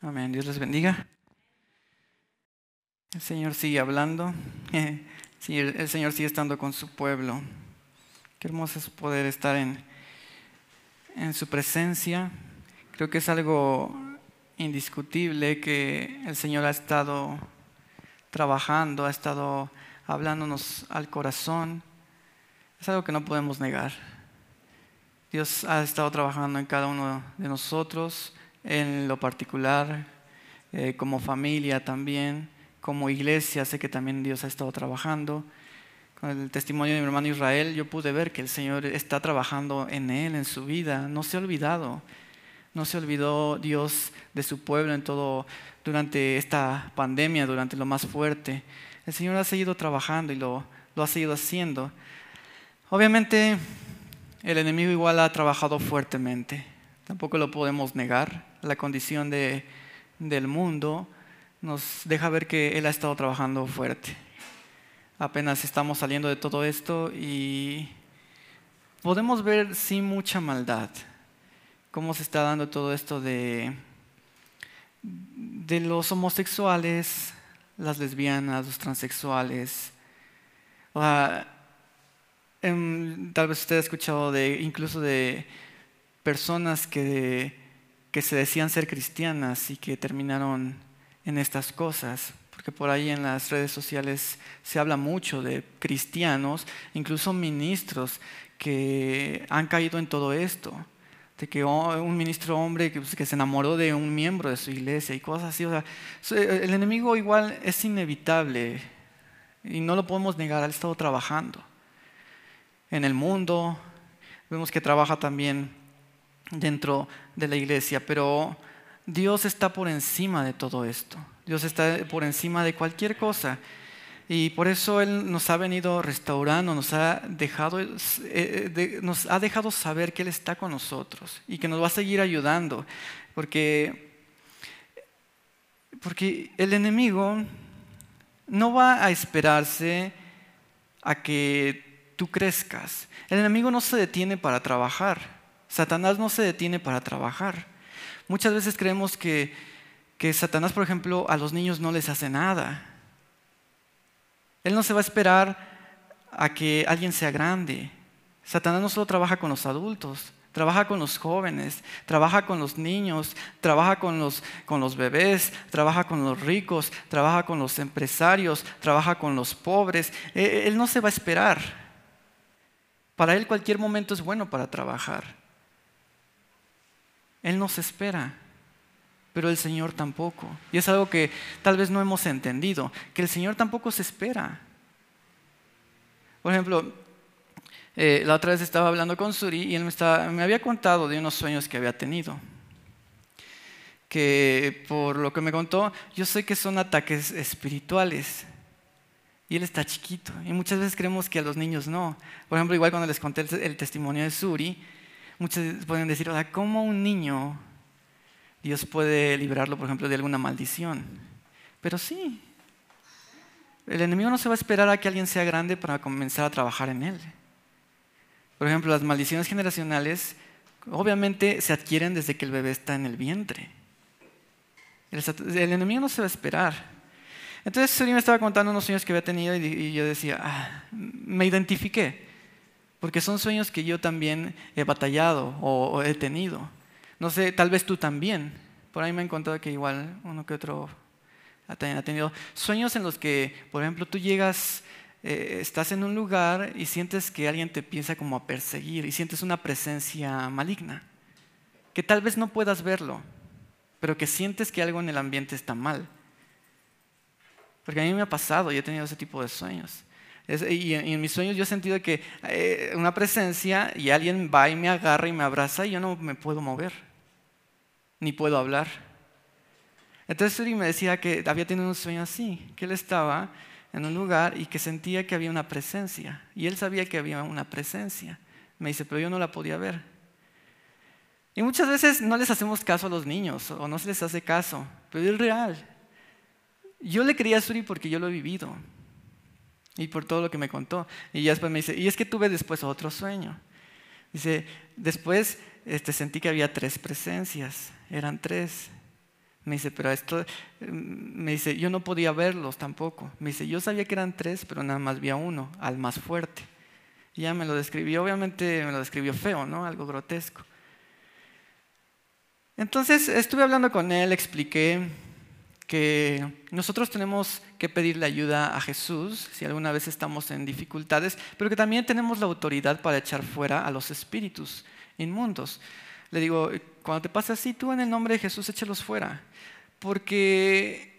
Amén. Dios les bendiga. El Señor sigue hablando. El Señor sigue estando con su pueblo. Qué hermoso es poder estar en, en su presencia. Creo que es algo indiscutible que el Señor ha estado trabajando, ha estado hablándonos al corazón. Es algo que no podemos negar. Dios ha estado trabajando en cada uno de nosotros en lo particular, eh, como familia también, como iglesia, sé que también Dios ha estado trabajando. Con el testimonio de mi hermano Israel, yo pude ver que el Señor está trabajando en él, en su vida. No se ha olvidado, no se olvidó Dios de su pueblo en todo, durante esta pandemia, durante lo más fuerte. El Señor ha seguido trabajando y lo, lo ha seguido haciendo. Obviamente, el enemigo igual ha trabajado fuertemente, tampoco lo podemos negar la condición de, del mundo, nos deja ver que Él ha estado trabajando fuerte. Apenas estamos saliendo de todo esto y podemos ver sin mucha maldad cómo se está dando todo esto de, de los homosexuales, las lesbianas, los transexuales. Em, tal vez usted ha escuchado de incluso de personas que que se decían ser cristianas y que terminaron en estas cosas, porque por ahí en las redes sociales se habla mucho de cristianos, incluso ministros que han caído en todo esto, de que un ministro hombre que, pues, que se enamoró de un miembro de su iglesia y cosas así. O sea, el enemigo igual es inevitable y no lo podemos negar, ha estado trabajando en el mundo, vemos que trabaja también dentro de la iglesia, pero Dios está por encima de todo esto. Dios está por encima de cualquier cosa. Y por eso Él nos ha venido restaurando, nos ha dejado, eh, nos ha dejado saber que Él está con nosotros y que nos va a seguir ayudando. Porque, porque el enemigo no va a esperarse a que tú crezcas. El enemigo no se detiene para trabajar. Satanás no se detiene para trabajar. Muchas veces creemos que, que Satanás, por ejemplo, a los niños no les hace nada. Él no se va a esperar a que alguien sea grande. Satanás no solo trabaja con los adultos, trabaja con los jóvenes, trabaja con los niños, trabaja con los, con los bebés, trabaja con los ricos, trabaja con los empresarios, trabaja con los pobres. E, él no se va a esperar. Para él cualquier momento es bueno para trabajar. Él nos espera, pero el Señor tampoco. Y es algo que tal vez no hemos entendido, que el Señor tampoco se espera. Por ejemplo, eh, la otra vez estaba hablando con Suri y él me, me había contado de unos sueños que había tenido. Que por lo que me contó, yo sé que son ataques espirituales. Y él está chiquito. Y muchas veces creemos que a los niños no. Por ejemplo, igual cuando les conté el testimonio de Suri, Muchos pueden decir, ¿cómo un niño Dios puede librarlo, por ejemplo, de alguna maldición? Pero sí, el enemigo no se va a esperar a que alguien sea grande para comenzar a trabajar en él. Por ejemplo, las maldiciones generacionales obviamente se adquieren desde que el bebé está en el vientre. El, enemigo no se va a esperar. Entonces, Suri me estaba contando unos sueños que había tenido y, yo decía, ah, me identifiqué porque son sueños que yo también he batallado o, he tenido. No sé, tal vez tú también. Por ahí me he encontrado que igual uno que otro ha tenido sueños en los que, por ejemplo, tú llegas, eh, estás en un lugar y sientes que alguien te piensa como a perseguir y sientes una presencia maligna, que tal vez no puedas verlo, pero que sientes que algo en el ambiente está mal. Porque a mí me ha pasado y he tenido ese tipo de sueños y, en, mis sueños yo he sentido que eh, una presencia y alguien va y me agarra y me abraza y yo no me puedo mover, ni puedo hablar. Entonces Suri me decía que había tenido un sueño así, que él estaba en un lugar y que sentía que había una presencia. Y él sabía que había una presencia. Me dice, pero yo no la podía ver. Y muchas veces no les hacemos caso a los niños o no se les hace caso, pero es real. Yo le creía a Suri porque yo lo he vivido. Y por todo lo que me contó. Y ya después me dice, y es que tuve después otro sueño. Dice, después este, sentí que había tres presencias, eran tres. Me dice, pero esto, me dice, yo no podía verlos tampoco. Me dice, yo sabía que eran tres, pero nada más vi a uno, al más fuerte. Y ya me lo describió, obviamente me lo describió feo, ¿no? Algo grotesco. Entonces estuve hablando con él, expliqué que nosotros tenemos que pedirle ayuda a Jesús si alguna vez estamos en dificultades, pero que también tenemos la autoridad para echar fuera a los espíritus inmundos. Le digo, cuando te pasa así, tú en el nombre de Jesús échalos fuera. Porque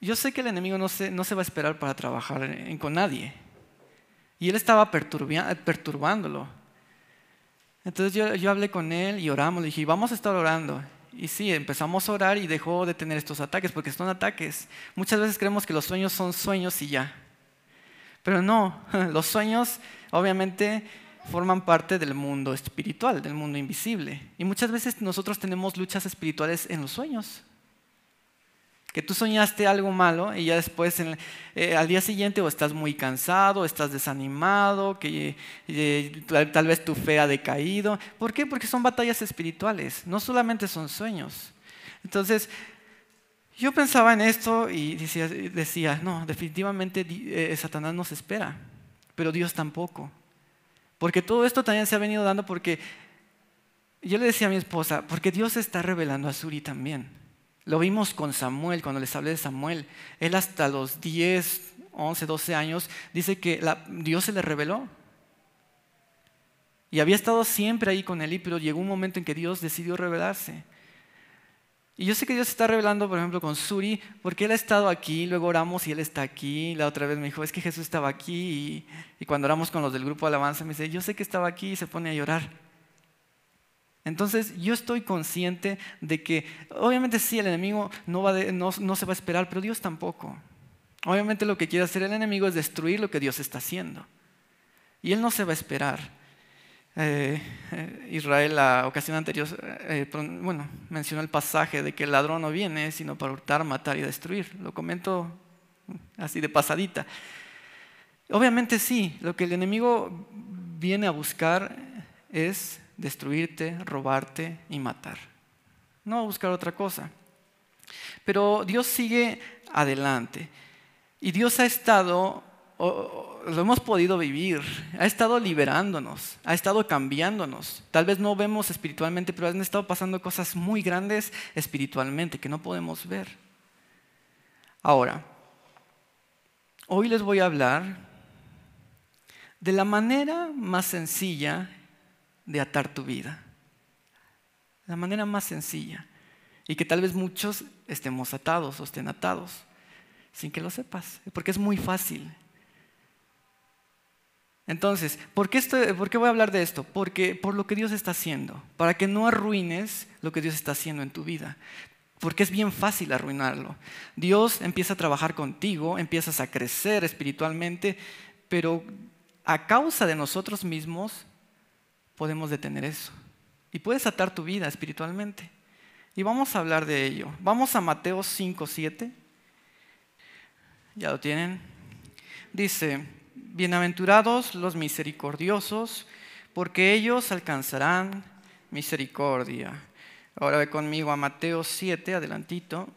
yo sé que el enemigo no se, no se va a esperar para trabajar con nadie. Y él estaba perturbándolo. Entonces yo, yo, hablé con él y oramos. Le dije, vamos a estar orando. Y sí, empezamos a orar y dejó de tener estos ataques, porque son ataques. Muchas veces creemos que los sueños son sueños y ya. Pero no, los sueños obviamente forman parte del mundo espiritual, del mundo invisible. Y muchas veces nosotros tenemos luchas espirituales en los sueños. Que tú soñaste algo malo y ya después eh, al día siguiente o estás muy cansado, o estás desanimado, que eh, tal, vez tu fe ha decaído. ¿Por qué? Porque son batallas espirituales, no solamente son sueños. Entonces, yo pensaba en esto y decía, decía no, definitivamente eh, Satanás nos espera, pero Dios tampoco. Porque todo esto también se ha venido dando porque yo le decía a mi esposa, porque Dios está revelando a Suri también. Lo vimos con Samuel, cuando les hablé de Samuel. Él hasta los 10, 11, 12 años dice que Dios se le reveló. Y había estado siempre ahí con él, pero llegó un momento en que Dios decidió revelarse. Y yo sé que Dios está revelando, por ejemplo, con Suri, porque Él ha estado aquí, luego oramos y Él está aquí. La otra vez me dijo, es que Jesús estaba aquí. Y, cuando oramos con los del grupo de alabanza, me dice, yo sé que estaba aquí y se pone a llorar. Entonces yo estoy consciente de que, obviamente sí, el enemigo no, va no, se va a esperar, pero Dios tampoco. Obviamente lo que quiere hacer el enemigo es destruir lo que Dios está haciendo. Y Él no se va a esperar. Eh, eh, Israel la ocasión anterior, eh, bueno, mencionó el pasaje de que el ladrón no viene sino para hurtar, matar y destruir. Lo comento así de pasadita. Obviamente sí, lo que el enemigo viene a buscar es destruirte, robarte y matar. No a buscar otra cosa. Pero Dios sigue adelante. Y Dios ha estado lo hemos podido vivir, ha estado liberándonos, ha estado cambiándonos. Tal vez no vemos espiritualmente, pero han estado pasando cosas muy grandes espiritualmente que no podemos ver. Ahora, hoy les voy a hablar de la manera más sencilla de atar tu vida. La manera más sencilla. Y que tal vez muchos estemos atados o estén atados sin que lo sepas, porque es muy fácil. Entonces, ¿por qué, voy a hablar de esto? Porque por lo que Dios está haciendo, para que no arruines lo que Dios está haciendo en tu vida. Porque es bien fácil arruinarlo. Dios empieza a trabajar contigo, empiezas a crecer espiritualmente, pero a causa de nosotros mismos podemos detener eso. Y puedes atar tu vida espiritualmente. Y vamos a hablar de ello. Vamos a Mateo 5, 7. ¿Ya lo tienen? Dice, Bienaventurados los misericordiosos, porque ellos alcanzarán misericordia. Ahora ve conmigo a Mateo 7, adelantito,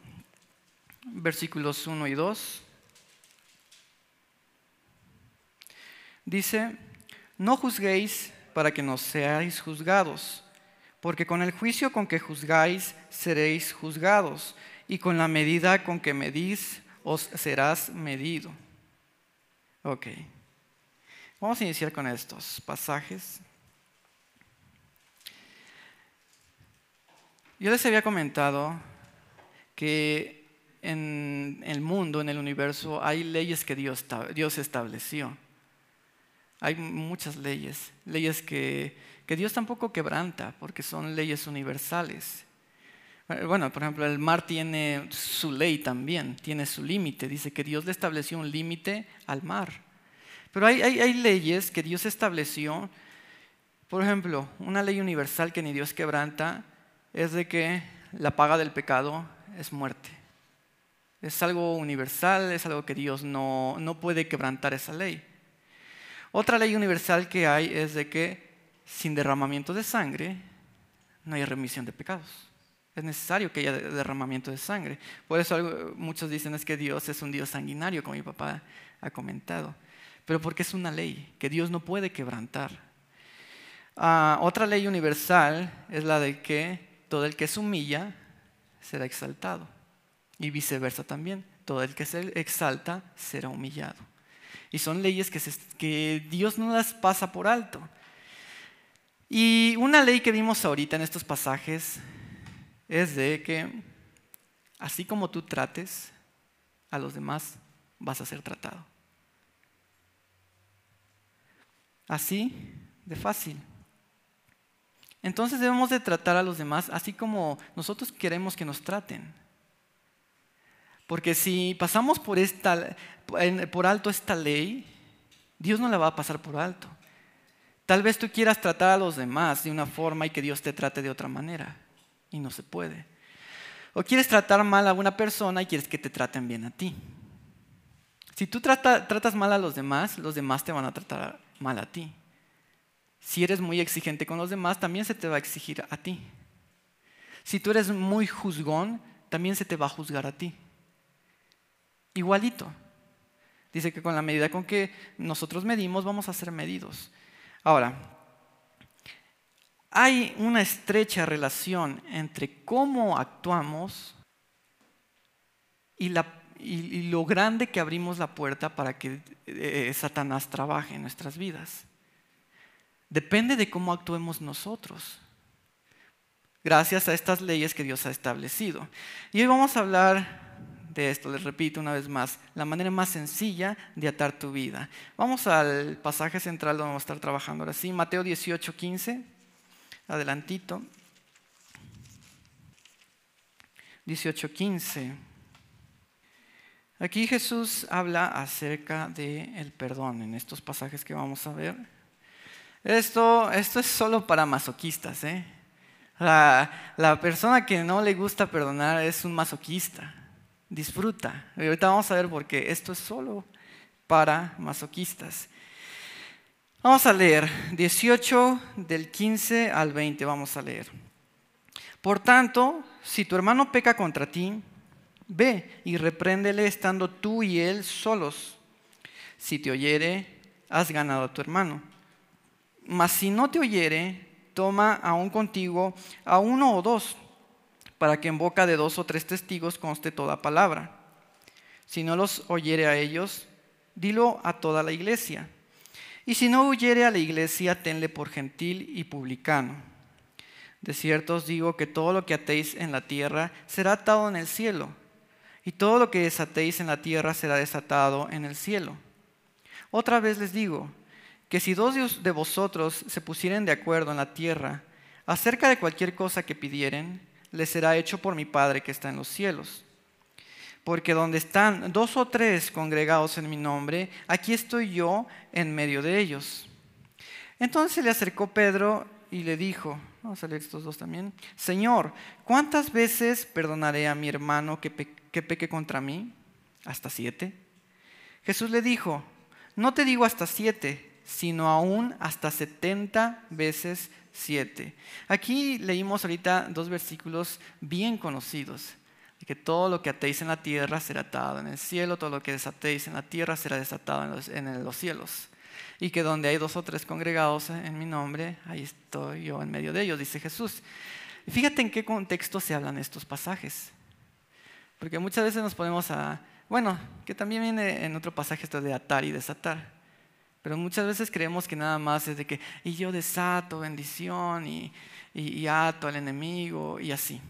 versículos 1 y 2. Dice, no juzguéis para que no seáis juzgados, porque con el juicio con que juzgáis seréis juzgados, y con la medida con que medís os serás medido. Ok. Vamos a iniciar con estos pasajes. Yo les había comentado que en el mundo, en el universo, hay leyes que Dios, Dios estableció. Hay muchas leyes, leyes que, Dios tampoco quebranta, porque son leyes universales. Bueno, por ejemplo, el mar tiene su ley también, tiene su límite. Dice que Dios le estableció un límite al mar. Pero hay, leyes que Dios estableció. Por ejemplo, una ley universal que ni Dios quebranta es de que la paga del pecado es muerte. Es algo universal, es algo que Dios no, no puede quebrantar esa ley. Otra ley universal que hay es de que sin derramamiento de sangre no hay remisión de pecados. Es necesario que haya derramamiento de sangre. Por eso muchos dicen es que Dios es un Dios sanguinario, como mi papá ha comentado. Pero porque es una ley que Dios no puede quebrantar. Ah, otra ley universal es la de que todo el que se humilla será exaltado. Y viceversa también. Todo el que se exalta será humillado. Y son leyes que, Dios no las pasa por alto. Y una ley que vimos ahorita en estos pasajes es de que así como tú trates a los demás, vas a ser tratado. Así de fácil. Entonces debemos de tratar a los demás así como nosotros queremos que nos traten. Porque si pasamos por, alto esta ley, Dios no la va a pasar por alto. Tal vez tú quieras tratar a los demás de una forma y que Dios te trate de otra manera. Y no se puede. O quieres tratar mal a una persona y quieres que te traten bien a ti. Si tú tratas mal a los demás, los demás te van a tratar mal a ti. Si eres muy exigente con los demás, también se te va a exigir a ti. Si tú eres muy juzgón, también se te va a juzgar a ti. Igualito. Dice que con la medida con que nosotros medimos, vamos a ser medidos. Ahora, hay una estrecha relación entre cómo actuamos y, lo grande que abrimos la puerta para que eh, Satanás trabaje en nuestras vidas. Depende de cómo actuemos nosotros, gracias a estas leyes que Dios ha establecido. Y hoy vamos a hablar de esto, les repito una vez más, la manera más sencilla de atar tu vida. Vamos al pasaje central donde vamos a estar trabajando ahora sí, Mateo 18, 15, adelantito. 18, 15. Aquí Jesús habla acerca del perdón en estos pasajes que vamos a ver. Esto, esto es solo para masoquistas. ¿eh? La persona que no le gusta perdonar es un masoquista disfruta. Y ahorita vamos a ver por qué. Esto es solo para masoquistas. Vamos a leer 18 del 15 al 20, vamos a leer. Por tanto, si tu hermano peca contra ti, ve y repréndele estando tú y él solos. Si te oyere, has ganado a tu hermano. Mas si no te oyere, toma aún contigo a uno o dos para que en boca de dos o tres testigos conste toda palabra. Si no los oyere a ellos, dilo a toda la iglesia. Y si no oyere a la iglesia, tenle por gentil y publicano. De cierto os digo que todo lo que atéis en la tierra será atado en el cielo, y todo lo que desatéis en la tierra será desatado en el cielo. Otra vez les digo, que si dos de vosotros se pusieren de acuerdo en la tierra acerca de cualquier cosa que pidieren, le será hecho por mi Padre que está en los cielos. Porque donde están dos o tres congregados en mi nombre, aquí estoy yo en medio de ellos. Entonces le acercó Pedro y le dijo, vamos a leer estos dos también, Señor, ¿cuántas veces perdonaré a mi hermano que, que peque contra mí? ¿Hasta siete? Jesús le dijo, no te digo hasta siete, sino aún hasta setenta veces 7. Aquí leímos ahorita dos versículos bien conocidos. Que todo lo que atéis en la tierra será atado en el cielo, todo lo que desatéis en la tierra será desatado en los, en los cielos. Y que donde hay dos o tres congregados en mi nombre, ahí estoy yo en medio de ellos, dice Jesús. Fíjate en qué contexto se hablan estos pasajes. Porque muchas veces nos ponemos a, bueno, que también viene en otro pasaje esto de atar y desatar. Pero muchas veces creemos que nada más es de que, y yo desato bendición y, y, ato al enemigo y así.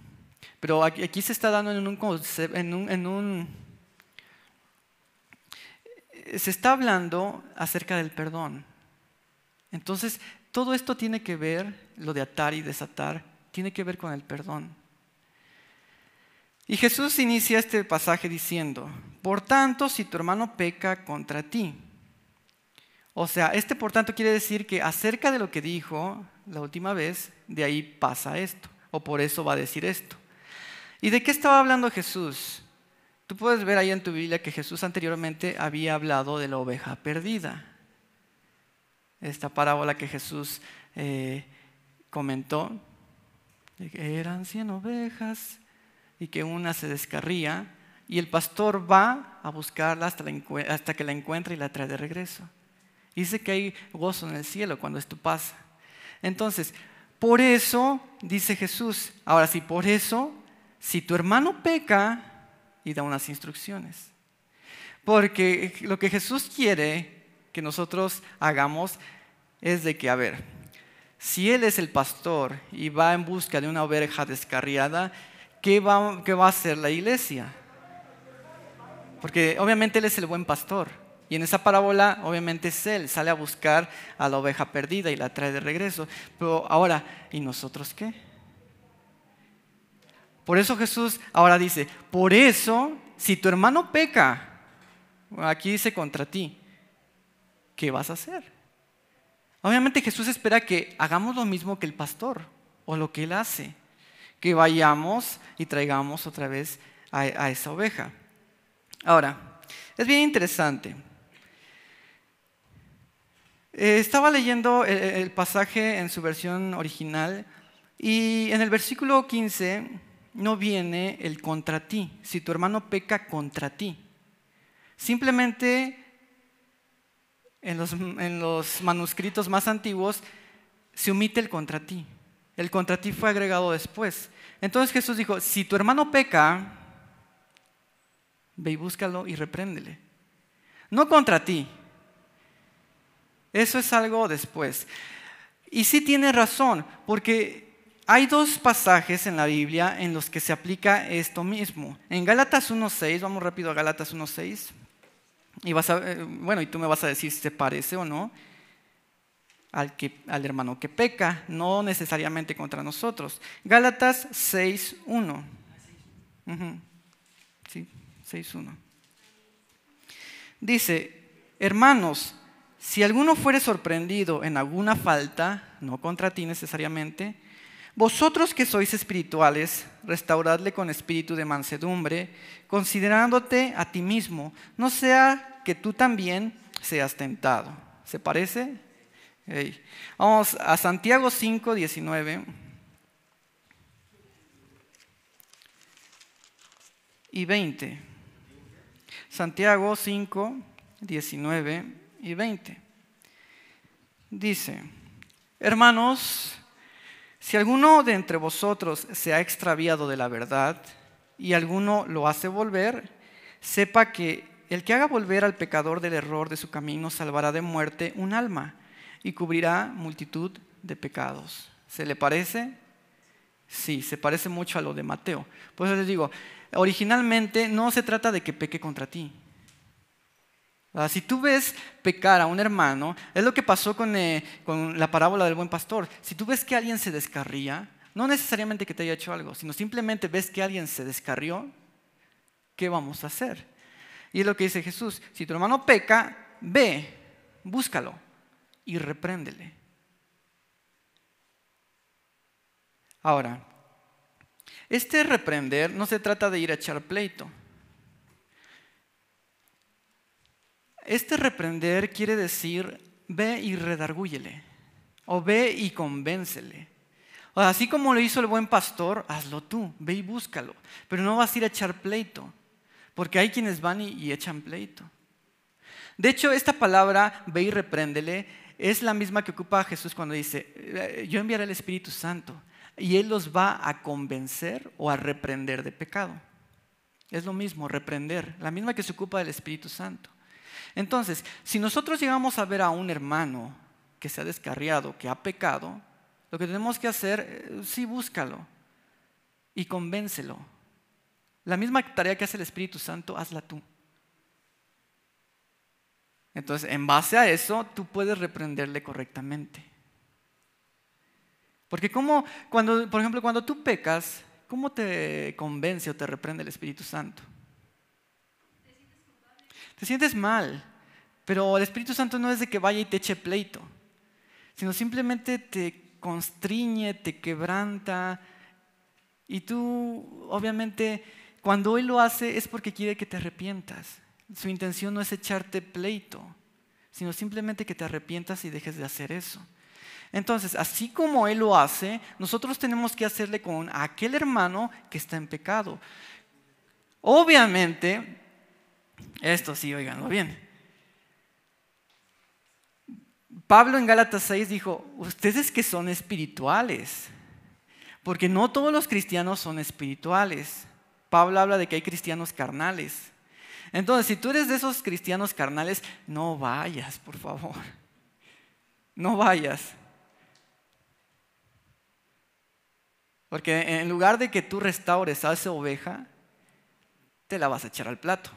Pero aquí, se está dando en un, en un, en un se está hablando acerca del perdón. Entonces, todo esto tiene que ver, lo de atar y desatar, tiene que ver con el perdón. Y Jesús inicia este pasaje diciendo, por tanto, si tu hermano peca contra ti, o sea, este por tanto quiere decir que acerca de lo que dijo la última vez, de ahí pasa esto, o por eso va a decir esto. ¿Y de qué estaba hablando Jesús? Tú puedes ver ahí en tu Biblia que Jesús anteriormente había hablado de la oveja perdida. Esta parábola que Jesús eh, comentó, eran 100 ovejas y que una se descarría y el pastor va a buscarla hasta, hasta que la encuentra y la trae de regreso. Dice que hay gozo en el cielo cuando esto pasa. Entonces, por eso, dice Jesús, ahora sí, por eso, si tu hermano peca, y da unas instrucciones. Porque lo que Jesús quiere que nosotros hagamos es de que, a ver, si Él es el pastor y va en busca de una oveja descarriada, ¿qué va, qué va a hacer la iglesia? Porque obviamente Él es el buen pastor. Y en esa parábola, obviamente es Él, sale a buscar a la oveja perdida y la trae de regreso. Pero ahora, ¿y nosotros qué? Por eso Jesús ahora dice, por eso, si tu hermano peca, aquí dice contra ti, ¿qué vas a hacer? Obviamente Jesús espera que hagamos lo mismo que el pastor o lo que él hace, que vayamos y traigamos otra vez a, esa oveja. Ahora, es bien interesante. Eh, estaba leyendo el, pasaje en su versión original y en el versículo 15 no viene el contra ti, si tu hermano peca contra ti. Simplemente en los, en los, manuscritos más antiguos se omite el contra ti. El contra ti fue agregado después. Entonces Jesús dijo, si tu hermano peca, ve y búscalo y repréndele. No contra ti, eso es algo después. Y sí tiene razón, porque hay dos pasajes en la Biblia en los que se aplica esto mismo. En Gálatas 1.6, vamos rápido a Gálatas 1.6, y vas a, eh, bueno, y tú me vas a decir si se parece o no al, que, al hermano que peca, no necesariamente contra nosotros. Gálatas 6.1. Sí, 6.1. Dice, hermanos, si alguno fuere sorprendido en alguna falta, no contra ti necesariamente, vosotros que sois espirituales, restauradle con espíritu de mansedumbre, considerándote a ti mismo, no sea que tú también seas tentado. ¿Se parece? Vamos a Santiago 5, 19. Y 20. Santiago 5, 19 y 20. Dice, hermanos, si alguno de entre vosotros se ha extraviado de la verdad y alguno lo hace volver, sepa que el que haga volver al pecador del error de su camino salvará de muerte un alma y cubrirá multitud de pecados. ¿Se le parece? Sí, se parece mucho a lo de Mateo. Por eso les digo, originalmente no se trata de que peque contra ti, si tú ves pecar a un hermano, es lo que pasó eh, con, la parábola del buen pastor. Si tú ves que alguien se descarría, no necesariamente que te haya hecho algo, sino simplemente ves que alguien se descarrió, ¿qué vamos a hacer? Y es lo que dice Jesús, si tu hermano peca, ve, búscalo y repréndele. Ahora, este reprender no se trata de ir a echar pleito. Este reprender quiere decir, ve y redargúyele, o ve y convéncele. O así como lo hizo el buen pastor, hazlo tú, ve y búscalo. Pero no vas a ir a echar pleito, porque hay quienes van y, echan pleito. De hecho, esta palabra, ve y repréndele, es la misma que ocupa Jesús cuando dice, eh, yo enviaré el Espíritu Santo y Él los va a convencer o a reprender de pecado. Es lo mismo, reprender, la misma que se ocupa del Espíritu Santo. Entonces, si nosotros llegamos a ver a un hermano que se ha descarriado, que ha pecado, lo que tenemos que hacer, eh, sí, búscalo y convéncelo. La misma tarea que hace el Espíritu Santo, hazla tú. Entonces, en base a eso, tú puedes reprenderle correctamente. Porque como, cuando, por ejemplo, cuando tú pecas, ¿cómo te convence o te reprende el Espíritu Santo? Te sientes mal, pero el Espíritu Santo no es de que vaya y te eche pleito, sino simplemente te constriñe, te quebranta. Y tú, obviamente, cuando Él lo hace es porque quiere que te arrepientas. Su intención no es echarte pleito, sino simplemente que te arrepientas y dejes de hacer eso. Entonces, así como Él lo hace, nosotros tenemos que hacerle con aquel hermano que está en pecado. Obviamente, esto sí, oiganlo bien. Pablo en Gálatas 6 dijo, ustedes que son espirituales, porque no todos los cristianos son espirituales. Pablo habla de que hay cristianos carnales. Entonces, si tú eres de esos cristianos carnales, no vayas, por favor. No vayas. Porque en lugar de que tú restaures a oveja, te la vas a echar al plato.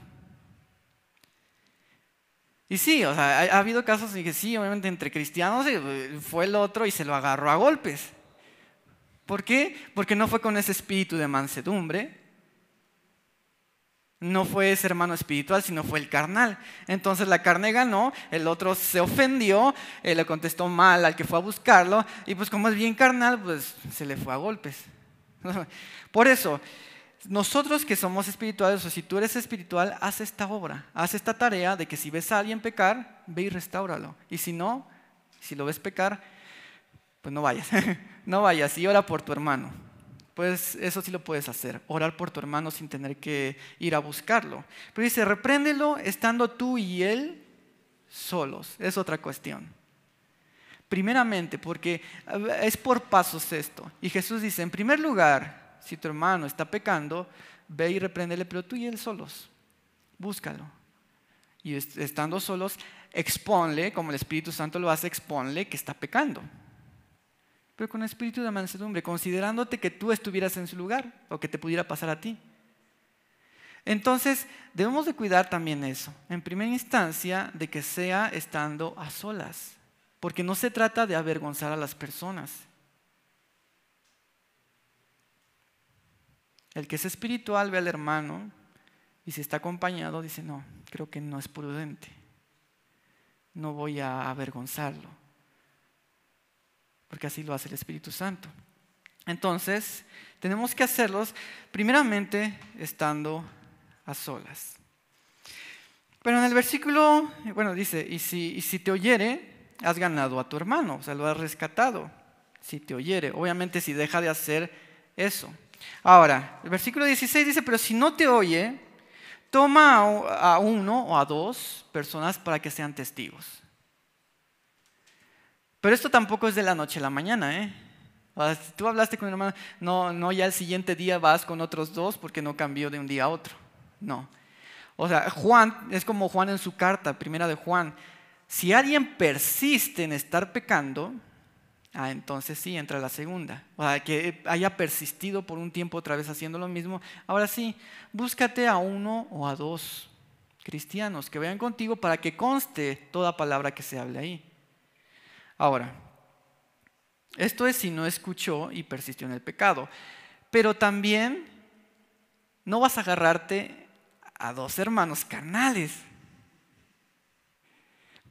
Y sí, o sea, ha, habido casos en que sí, obviamente entre cristianos eh, fue el otro y se lo agarró a golpes. ¿Por qué? Porque no fue con ese espíritu de mansedumbre, no fue ese hermano espiritual, sino fue el carnal. Entonces la carne ganó, el otro se ofendió, él le contestó mal al que fue a buscarlo, y pues como es bien carnal, pues se le fue a golpes. Por eso, nosotros que somos espirituales, o si tú eres espiritual, haz esta obra, haz esta tarea de que si ves a alguien pecar, ve y restáuralo. Y si no, si lo ves pecar, pues no vayas, no vayas y ora por tu hermano pues eso sí lo puedes hacer, orar por tu hermano sin tener que ir a buscarlo. Pero dice, repréndelo estando tú y él solos, es otra cuestión. Primeramente, porque es por pasos esto. Y Jesús dice, en primer lugar, si tu hermano está pecando, ve y repréndele, pero tú y él solos, búscalo. Y estando solos, exponle, como el Espíritu Santo lo hace, exponle que está pecando pero con espíritu de mansedumbre, considerándote que tú estuvieras en su lugar o que te pudiera pasar a ti. Entonces, debemos de cuidar también eso. En primera instancia, de que sea estando a solas, porque no se trata de avergonzar a las personas. El que es espiritual ve al hermano y si está acompañado dice, no, creo que no es prudente. No voy a avergonzarlo porque así lo hace el Espíritu Santo. Entonces, tenemos que hacerlos primeramente estando a solas. Pero en el versículo, bueno, dice, y si, y si te oyere, has ganado a tu hermano, o sea, lo has rescatado. Si te oyere, obviamente si deja de hacer eso. Ahora, el versículo 16 dice, pero si no te oye, toma a uno o a dos personas para que sean testigos. Pero esto tampoco es de la noche a la mañana, ¿eh? si tú hablaste con mi hermano, no, no ya el siguiente día vas con otros dos porque no cambió de un día a otro. No. O sea, Juan, es como Juan en su carta, primera de Juan. Si alguien persiste en estar pecando, ah, entonces sí, entra la segunda. O sea, que haya persistido por un tiempo otra vez haciendo lo mismo. Ahora sí, búscate a uno o a dos cristianos que vayan contigo para que conste toda palabra que se hable ahí. Ahora, esto es si no escuchó y persistió en el pecado. Pero también no vas a agarrarte a dos hermanos carnales.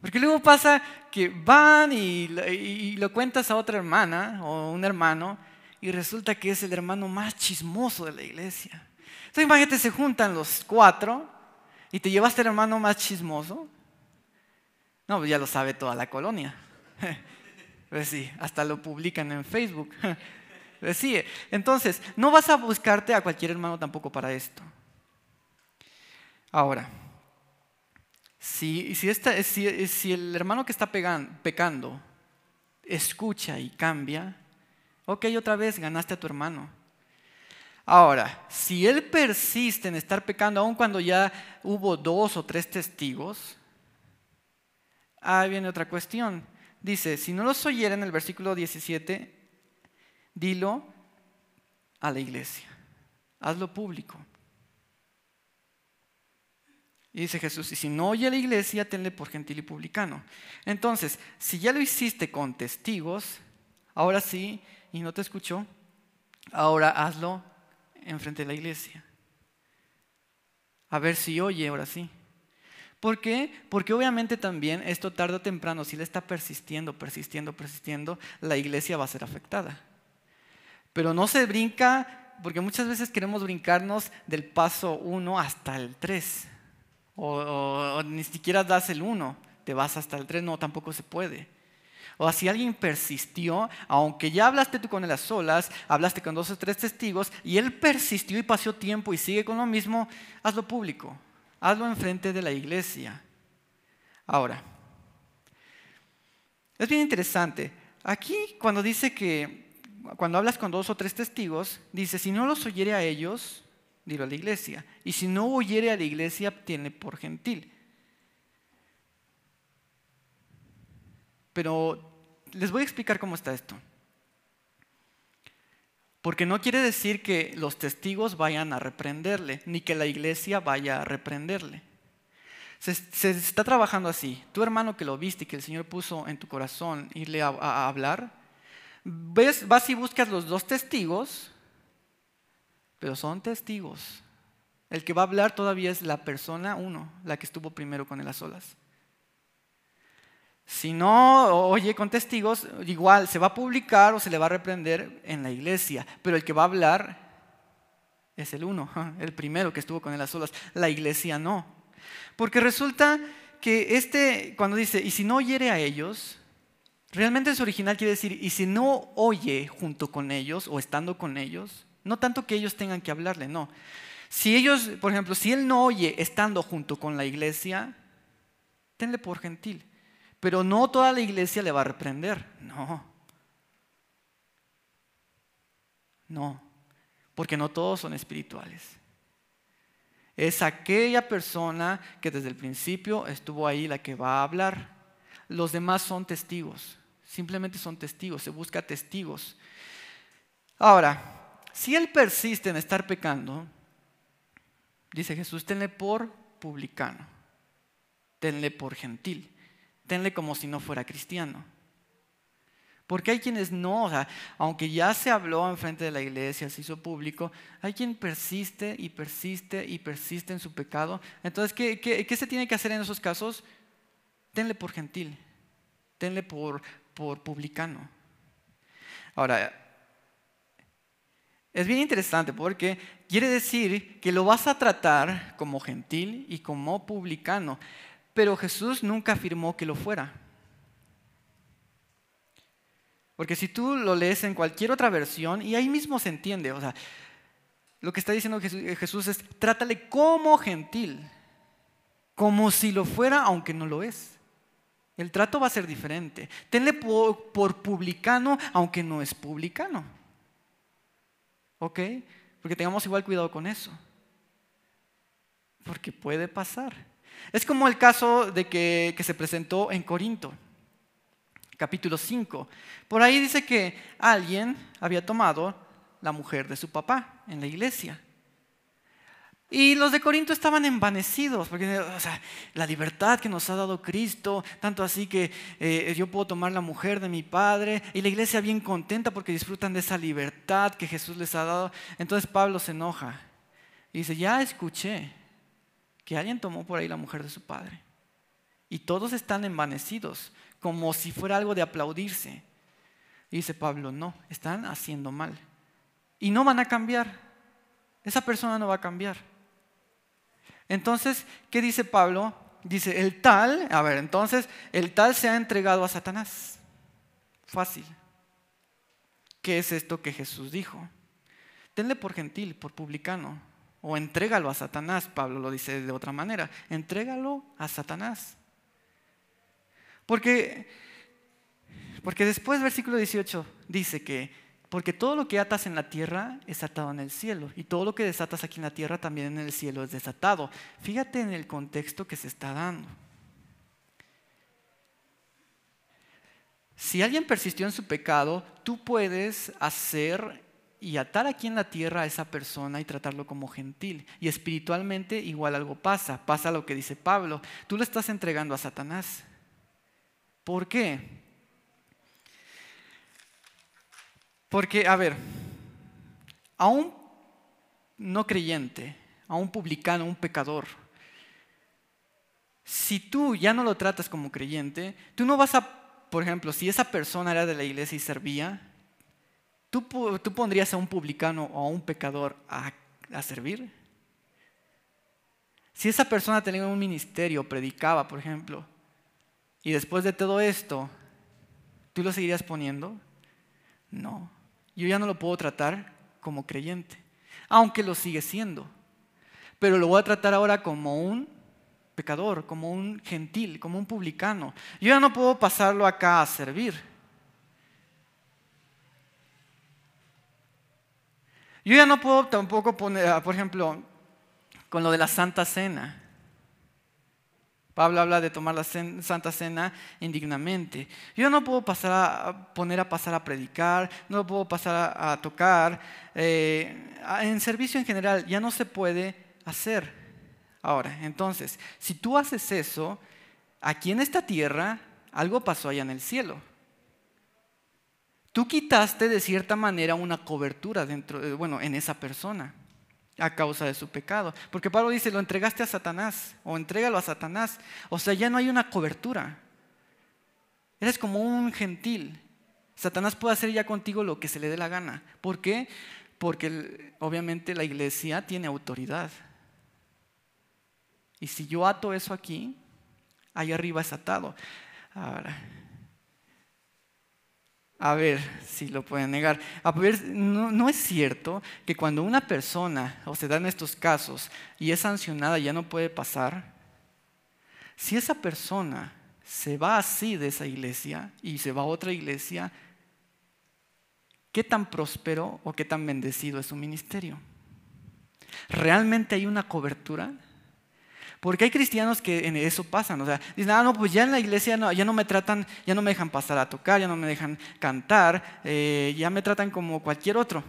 Porque luego pasa que van y, lo cuentas a otra hermana o un hermano y resulta que es el hermano más chismoso de la iglesia. Entonces imagínate, se juntan los cuatro y te llevaste al hermano más chismoso. No, pues ya lo sabe toda la colonia. Pues sí, hasta lo publican en Facebook. Pues sí, entonces, no vas a buscarte a cualquier hermano tampoco para esto. Ahora, si, si, el hermano que está pecando escucha y cambia, ok, otra vez ganaste a tu hermano. Ahora, si él persiste en estar pecando, aun cuando ya hubo dos o tres testigos, ahí viene otra cuestión dice, si no los oyera en el versículo 17, dilo a la iglesia, hazlo público. Y dice Jesús, y si no oye la iglesia, tenle por gentil y publicano. Entonces, si ya lo hiciste con testigos, ahora sí, y no te escuchó, ahora hazlo enfrente de la iglesia. A ver si oye, ahora sí. ¿Por qué? Porque obviamente también esto tarde o temprano, si le está persistiendo, persistiendo, persistiendo, la iglesia va a ser afectada. Pero no se brinca, porque muchas veces queremos brincarnos del paso 1 hasta el 3. O, ni siquiera das el 1, te vas hasta el 3, no, tampoco se puede. O si alguien persistió, aunque ya hablaste tú con él a solas, hablaste con dos o tres testigos, y él persistió y pasó tiempo y sigue con lo mismo, hazlo público, hazlo enfrente de la iglesia. Ahora, es bien interesante. Aquí cuando dice que, cuando hablas con dos o tres testigos, dice, si no los oyere a ellos, dilo a la iglesia. Y si no oyere a la iglesia, tiene por gentil. Pero les voy a explicar cómo está esto. Porque no quiere decir que los testigos vayan a reprenderle, ni que la iglesia vaya a reprenderle. Se, está trabajando así. Tu hermano que lo viste y que el Señor puso en tu corazón irle a, hablar, ves, vas y buscas los dos testigos, pero son testigos. El que va a hablar todavía es la persona uno, la que estuvo primero con él a solas. Si no oye con testigos, igual se va a publicar o se le va a reprender en la iglesia, pero el que va a hablar es el uno, el primero que estuvo con él a solas. La iglesia no. Porque resulta que este, cuando dice, y si no oyere a ellos, realmente en su original quiere decir, y si no oye junto con ellos o estando con ellos, no tanto que ellos tengan que hablarle, no. Si ellos, por ejemplo, si él no oye estando junto con la iglesia, tenle por gentil. Pero no toda la iglesia le va a reprender. No. No. Porque no todos son espirituales. Es aquella persona que desde el principio estuvo ahí la que va a hablar. Los demás son testigos. Simplemente son testigos. Se busca testigos. Ahora, si él persiste en estar pecando, dice Jesús, tenle por publicano. Tenle por gentil tenle como si no fuera cristiano. Porque hay quienes no, o sea, aunque ya se habló en frente de la iglesia, se hizo público, hay quien persiste y persiste y persiste en su pecado. Entonces, ¿qué, qué, se tiene que hacer en esos casos? Tenle por gentil, tenle por, por publicano. Ahora, es bien interesante porque quiere decir que lo vas a tratar como gentil y como publicano pero Jesús nunca afirmó que lo fuera. Porque si tú lo lees en cualquier otra versión, y ahí mismo se entiende, o sea, lo que está diciendo Jesús es, trátale como gentil, como si lo fuera, aunque no lo es. El trato va a ser diferente. Tenle por, por publicano, aunque no es publicano. ¿Ok? Porque tengamos igual cuidado con eso. Porque puede pasar. Es como el caso de que, se presentó en Corinto, capítulo 5. Por ahí dice que alguien había tomado la mujer de su papá en la iglesia. Y los de Corinto estaban envanecidos, porque la libertad que nos ha dado Cristo, tanto así que eh, yo puedo tomar la mujer de mi padre, y la iglesia bien contenta porque disfrutan de esa libertad que Jesús les ha dado. Entonces Pablo se enoja y dice, ya escuché, que alguien tomó por ahí la mujer de su padre. Y todos están envanecidos, como si fuera algo de aplaudirse. Y dice Pablo, no, están haciendo mal. Y no van a cambiar. Esa persona no va a cambiar. Entonces, ¿qué dice Pablo? Dice, el tal, a ver, entonces, el tal se ha entregado a Satanás. Fácil. ¿Qué es esto que Jesús dijo? Tenle por gentil, por publicano, o entrégalo a Satanás, Pablo lo dice de otra manera, entrégalo a Satanás. Porque, porque después versículo 18 dice que, porque todo lo que atas en la tierra es atado en el cielo, y todo lo que desatas aquí en la tierra también en el cielo es desatado. Fíjate en el contexto que se está dando. Si alguien persistió en su pecado, tú puedes hacer y atar aquí en la tierra a esa persona y tratarlo como gentil. Y espiritualmente igual algo pasa, pasa lo que dice Pablo, tú le estás entregando a Satanás. ¿Por qué? Porque, a ver, a un no creyente, a un publicano, a un pecador, si tú ya no lo tratas como creyente, tú no vas a, por ejemplo, si esa persona era de la iglesia y servía, ¿Tú, pondrías a un publicano o a un pecador a, a servir? Si esa persona tenía un ministerio, predicaba, por ejemplo, y después de todo esto, ¿Tú lo seguirías poniendo? No. Yo ya no lo puedo tratar como creyente, aunque lo sigue siendo. Pero lo voy a tratar ahora como un pecador, como un gentil, como un publicano. Yo ya no puedo pasarlo acá a servir. Yo ya no puedo tampoco poner, por ejemplo, con lo de la Santa Cena. Pablo habla de tomar la Santa Cena indignamente. Yo no puedo pasar a poner a pasar a predicar, no puedo pasar a, tocar. Eh, en servicio en general ya no se puede hacer. Ahora, entonces, si tú haces eso, aquí en esta tierra, algo pasó allá en el cielo. Tú quitaste de cierta manera una cobertura dentro, bueno, en esa persona a causa de su pecado. Porque Pablo dice, lo entregaste a Satanás o entrégalo a Satanás. O sea, ya no hay una cobertura. Eres como un gentil. Satanás puede hacer ya contigo lo que se le dé la gana. ¿Por qué? Porque obviamente la iglesia tiene autoridad. Y si yo ato eso aquí, ahí arriba es atado. Ahora, a ver si lo pueden negar. A ver, no, es cierto que cuando una persona, o se dan estos casos, y es sancionada, ya no puede pasar. Si esa persona se va así de esa iglesia y se va a otra iglesia, ¿qué tan próspero o qué tan bendecido es su ministerio? ¿Realmente hay una cobertura? Porque hay cristianos que en eso pasan, o sea, dicen, ah, no, pues ya en la iglesia ya no me tratan, ya no me dejan pasar a tocar, ya no me dejan cantar, eh, ya me tratan como cualquier otro.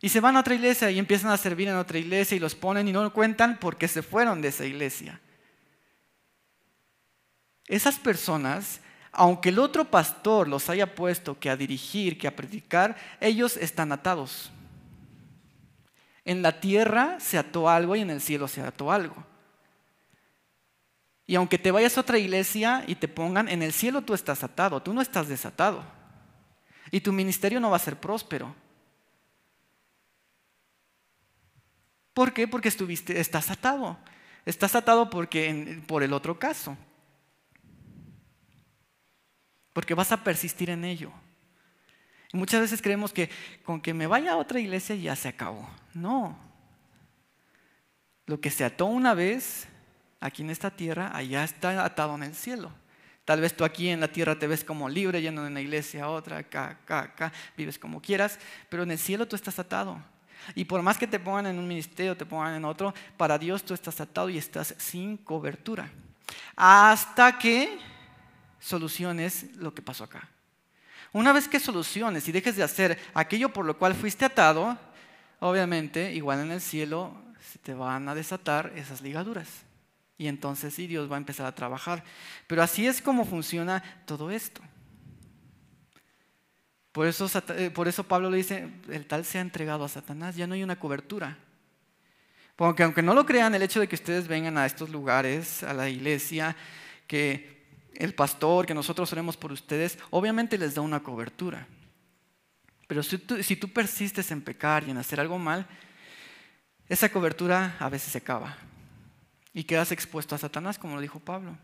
Y se van a otra iglesia y empiezan a servir en otra iglesia y los ponen y no lo cuentan porque se fueron de esa iglesia. Esas personas, aunque el otro pastor los haya puesto que a dirigir, que a predicar, ellos están atados. En la tierra se ató algo y en el cielo se ató algo. Y aunque te vayas a otra iglesia y te pongan, en el cielo tú estás atado, tú no estás desatado. Y tu ministerio no va a ser próspero. ¿Por qué? Porque estuviste, estás atado. Estás atado porque por el otro caso. Porque vas a persistir en ello. Y muchas veces creemos que con que me vaya a otra iglesia ya se acabó. No. Lo que se ató una vez aquí en esta tierra, allá está atado en el cielo. Tal vez tú aquí en la tierra te ves como libre, yendo de una iglesia a otra, acá, acá, acá, vives como quieras, pero en el cielo tú estás atado. Y por más que te pongan en un ministerio, te pongan en otro, para Dios tú estás atado y estás sin cobertura. Hasta que soluciones lo que pasó acá. Una vez que soluciones y dejes de hacer aquello por lo cual fuiste atado, obviamente, igual en el cielo, se te van a desatar esas ligaduras. Y entonces sí, Dios va a empezar a trabajar. Pero así es como funciona todo esto. Por eso, eh, por eso Pablo le dice, el tal se ha entregado a Satanás, ya no hay una cobertura. Porque aunque no lo crean, el hecho de que ustedes vengan a estos lugares, a la iglesia, que el pastor, que nosotros oremos por ustedes, obviamente les da una cobertura. Pero si tú, persistes en pecar y en hacer algo mal, esa cobertura a veces se acaba. Y quedas expuesto a Satanás, como lo dijo Pablo.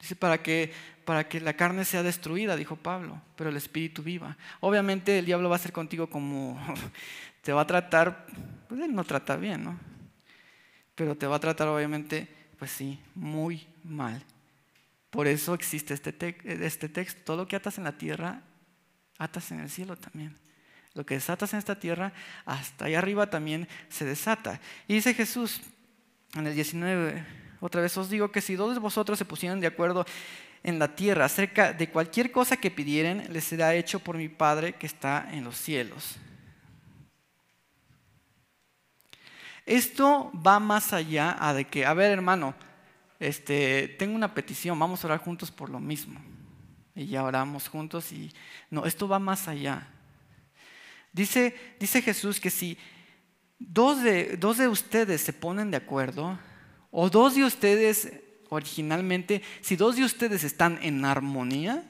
Dice, para que, para que la carne sea destruida, dijo Pablo, pero el espíritu viva. Obviamente el diablo va a ser contigo como, te va a tratar, pues él no trata bien, ¿no? Pero te va a tratar obviamente, pues sí, muy mal. Por eso existe este, este texto. Todo lo que atas en la tierra, atas en el cielo también. Lo que desatas en esta tierra, hasta ahí arriba también se desata. Y dice Jesús en el 19, otra vez os digo que si dos de vosotros se pusieran de acuerdo en la tierra acerca de cualquier cosa que pidieren, les será hecho por mi Padre que está en los cielos. Esto va más allá de que, a ver hermano, este, tengo una petición, vamos a orar juntos por lo mismo. Y ya oramos juntos y no, esto va más allá. Dice, dice Jesús que si dos de, dos de ustedes se ponen de acuerdo, o dos de ustedes originalmente, si dos de ustedes están en armonía,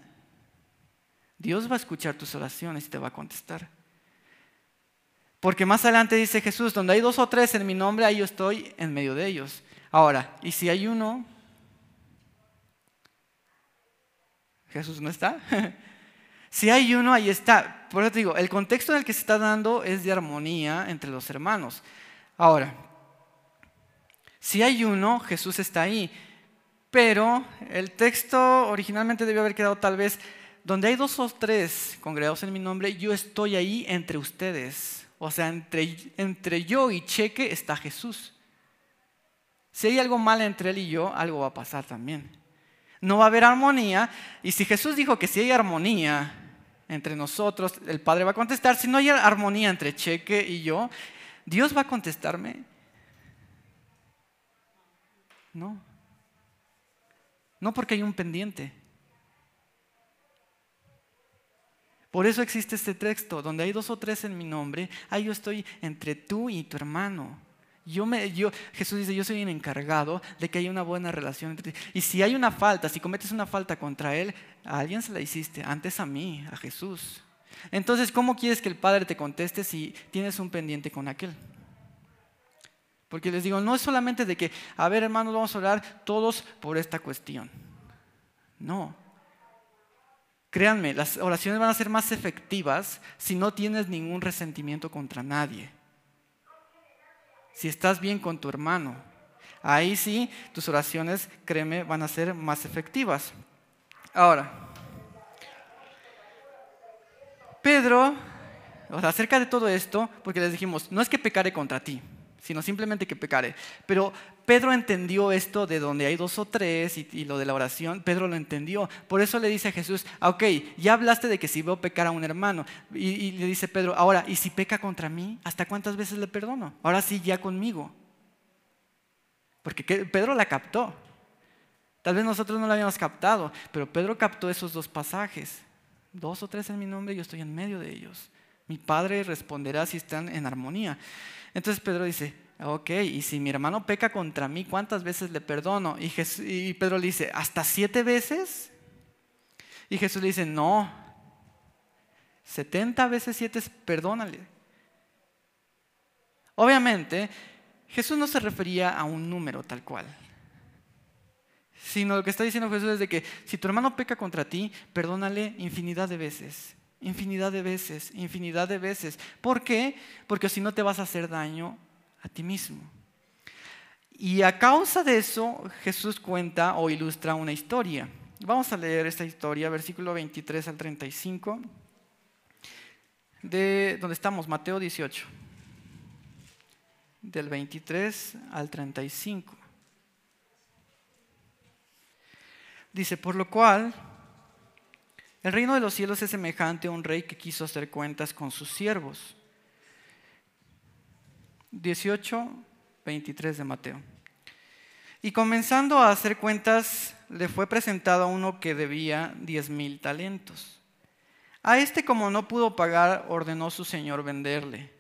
Dios va a escuchar tus oraciones y te va a contestar. Porque más adelante dice Jesús, donde hay dos o tres en mi nombre, ahí yo estoy en medio de ellos. Ahora, ¿y si hay uno? Jesús no está. si hay uno, ahí está. Por eso te digo, el contexto en el que se está dando es de armonía entre los hermanos. Ahora, si hay uno, Jesús está ahí. Pero el texto originalmente debió haber quedado tal vez, donde hay dos o tres congregados en mi nombre, yo estoy ahí entre ustedes. O sea, entre, entre yo y Cheque está Jesús. Si hay algo mal entre él y yo, algo va a pasar también. No va a haber armonía. Y si Jesús dijo que si hay armonía entre nosotros, el Padre va a contestar. Si no hay armonía entre Cheque y yo, ¿Dios va a contestarme? No. No porque hay un pendiente. Por eso existe este texto, donde hay dos o tres en mi nombre, ahí yo estoy entre tú y tu hermano. Yo me, yo, Jesús dice, yo soy un encargado de que haya una buena relación entre ti. Y si hay una falta, si cometes una falta contra Él, a alguien se la hiciste, antes a mí, a Jesús. Entonces, ¿cómo quieres que el Padre te conteste si tienes un pendiente con aquel? Porque les digo, no es solamente de que, a ver hermanos, vamos a orar todos por esta cuestión. No. Créanme, las oraciones van a ser más efectivas si no tienes ningún resentimiento contra nadie si estás bien con tu hermano. Ahí sí, tus oraciones, créeme, van a ser más efectivas. Ahora, Pedro, acerca de todo esto, porque les dijimos, no es que pecare contra ti, sino simplemente que pecare. Pero Pedro entendió esto de donde hay dos o tres y, lo de la oración, Pedro lo entendió. Por eso le dice a Jesús, ah, ok, ya hablaste de que si veo pecar a un hermano. Y, y le dice Pedro, ahora, ¿y si peca contra mí? ¿Hasta cuántas veces le perdono? Ahora sí, ya conmigo. Porque Pedro la captó. Tal vez nosotros no la habíamos captado, pero Pedro captó esos dos pasajes. Dos o tres en mi nombre, yo estoy en medio de ellos. Mi Padre responderá si están en armonía. Entonces Pedro dice, ok, y si mi hermano peca contra mí, ¿cuántas veces le perdono? Y, Pedro le dice, ¿hasta siete veces? Y Jesús le dice, no, 70 veces siete, perdónale. Obviamente, Jesús no se refería a un número tal cual, sino lo que está diciendo Jesús es de que si tu hermano peca contra ti, perdónale infinidad de veces infinidad de veces, infinidad de veces. ¿Por qué? Porque si no te vas a hacer daño a ti mismo. Y a causa de eso, Jesús cuenta o ilustra una historia. Vamos a leer esta historia, versículo 23 al 35, de donde estamos, Mateo 18, del 23 al 35. Dice, por lo cual el reino de los cielos es semejante a un rey que quiso hacer cuentas con sus siervos. 18, 23 de Mateo. Y comenzando a hacer cuentas, le fue presentado a uno que debía diez mil talentos. A este, como no pudo pagar, ordenó su señor venderle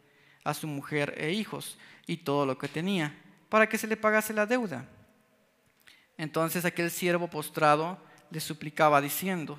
a su mujer e hijos y todo lo que tenía, para que se le pagase la deuda. Entonces aquel siervo postrado le suplicaba diciendo,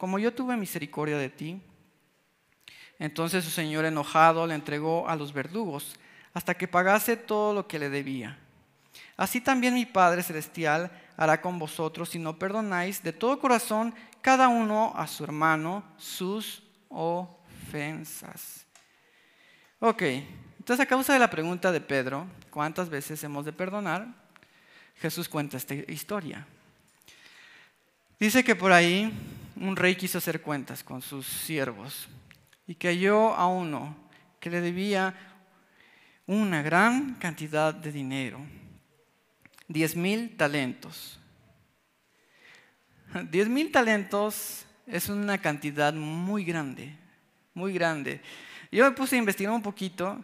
como yo tuve misericordia de ti. Entonces su señor enojado le entregó a los verdugos hasta que pagase todo lo que le debía. Así también mi Padre Celestial hará con vosotros si no perdonáis de todo corazón cada uno a su hermano sus ofensas. Ok, entonces a causa de la pregunta de Pedro, ¿cuántas veces hemos de perdonar? Jesús cuenta esta historia. Dice que por ahí un rey quiso hacer cuentas con sus siervos y cayó a uno que le debía una gran cantidad de dinero, diez mil talentos. Diez mil talentos es una cantidad muy grande, muy grande. Yo me puse a investigar un poquito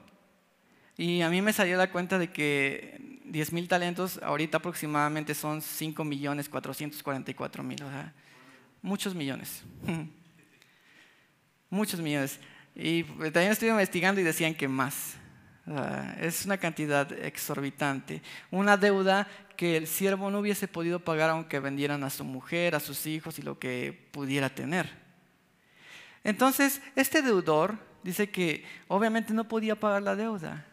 y a mí me salió la cuenta de que 10 mil talentos ahorita aproximadamente son 5 millones 444 mil, o sea, muchos millones. muchos millones. Y también estuve investigando y decían que más. es una cantidad exorbitante. Una deuda que el siervo no hubiese podido pagar aunque vendieran a su mujer, a sus hijos y lo que pudiera tener. Entonces, este deudor dice que obviamente no podía pagar la deuda